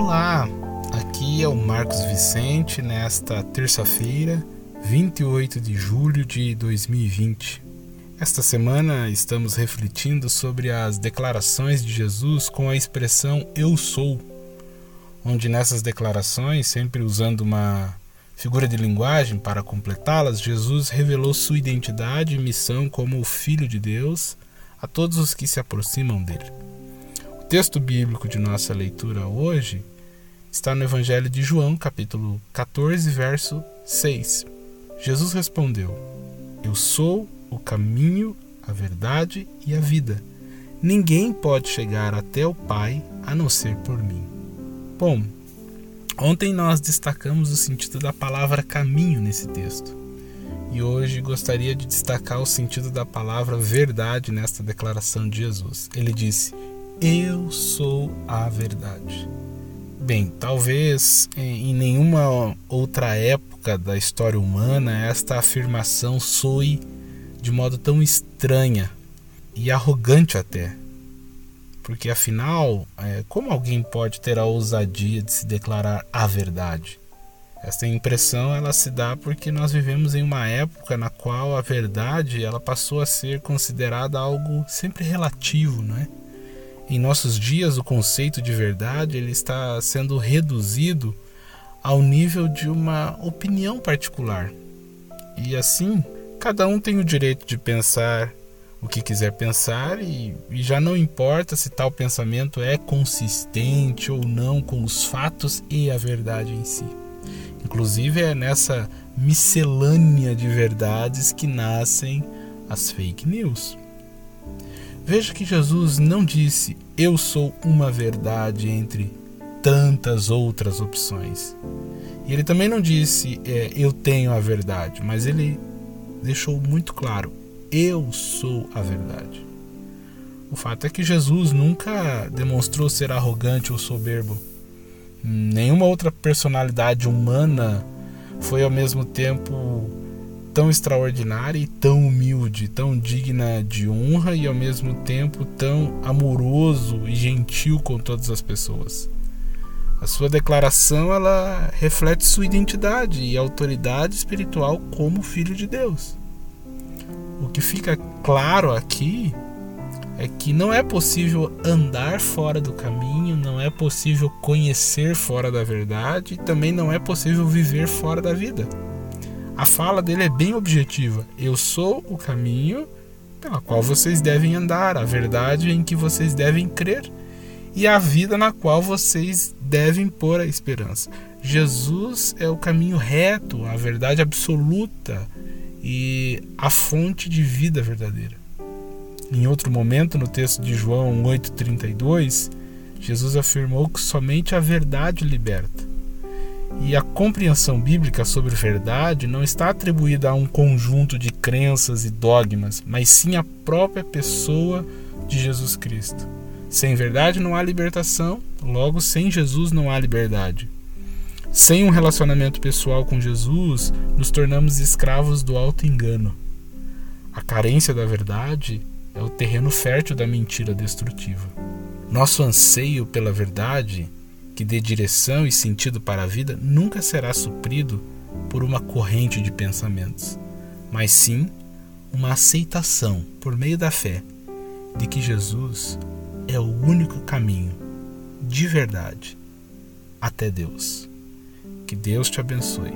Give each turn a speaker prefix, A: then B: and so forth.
A: Olá, aqui é o Marcos Vicente nesta terça-feira, 28 de julho de 2020. Esta semana estamos refletindo sobre as declarações de Jesus com a expressão eu sou, onde nessas declarações, sempre usando uma figura de linguagem para completá-las, Jesus revelou sua identidade e missão como o Filho de Deus a todos os que se aproximam dele. Texto bíblico de nossa leitura hoje está no Evangelho de João, capítulo 14, verso 6. Jesus respondeu: Eu sou o caminho, a verdade e a vida. Ninguém pode chegar até o Pai a não ser por mim. Bom, ontem nós destacamos o sentido da palavra caminho nesse texto. E hoje gostaria de destacar o sentido da palavra verdade nesta declaração de Jesus. Ele disse: Eu sou a verdade. Bem, talvez em nenhuma outra época da história humana esta afirmação soe de modo tão estranha e arrogante até. Porque afinal, é, como alguém pode ter a ousadia de se declarar a verdade? Essa impressão ela se dá porque nós vivemos em uma época na qual a verdade ela passou a ser considerada algo sempre relativo, não é? Em nossos dias o conceito de verdade ele está sendo reduzido ao nível de uma opinião particular. E assim, cada um tem o direito de pensar o que quiser pensar e, e, já não importa se tal pensamento é consistente ou não com os fatos e a verdade em si. Inclusive é nessa miscelânea de verdades que nascem as fake news. Veja que Jesus não disse eu sou uma verdade entre tantas outras opções. E ele também não disse é, eu tenho a verdade, mas ele deixou muito claro: eu sou a verdade. O fato é que Jesus nunca demonstrou ser arrogante ou soberbo. Nenhuma outra personalidade humana foi ao mesmo tempo tão extraordinária e tão humilde, tão digna de honra e ao mesmo tempo tão amoroso e gentil com todas as pessoas. A sua declaração ela reflete sua identidade e autoridade espiritual como filho de Deus. O que fica claro aqui é que não é possível andar fora do caminho, não é possível conhecer fora da verdade e também não é possível viver fora da vida. A fala dele é bem objetiva. Eu sou o caminho pela qual vocês devem andar, a verdade em que vocês devem crer e a vida na qual vocês devem pôr a esperança. Jesus é o caminho reto, a verdade absoluta e a fonte de vida verdadeira. Em outro momento, no texto de João 8,32, Jesus afirmou que somente a verdade liberta. E a compreensão bíblica sobre verdade não está atribuída a um conjunto de crenças e dogmas, mas sim à própria pessoa de Jesus Cristo. Sem verdade não há libertação, logo, sem Jesus não há liberdade. Sem um relacionamento pessoal com Jesus, nos tornamos escravos do auto-engano. A carência da verdade é o terreno fértil da mentira destrutiva. Nosso anseio pela verdade, que dê direção e sentido para a vida, nunca será suprido por uma corrente de pensamentos, mas sim uma aceitação, por meio da fé, de que Jesus é o único caminho, de verdade, até Deus. Que Deus te abençoe.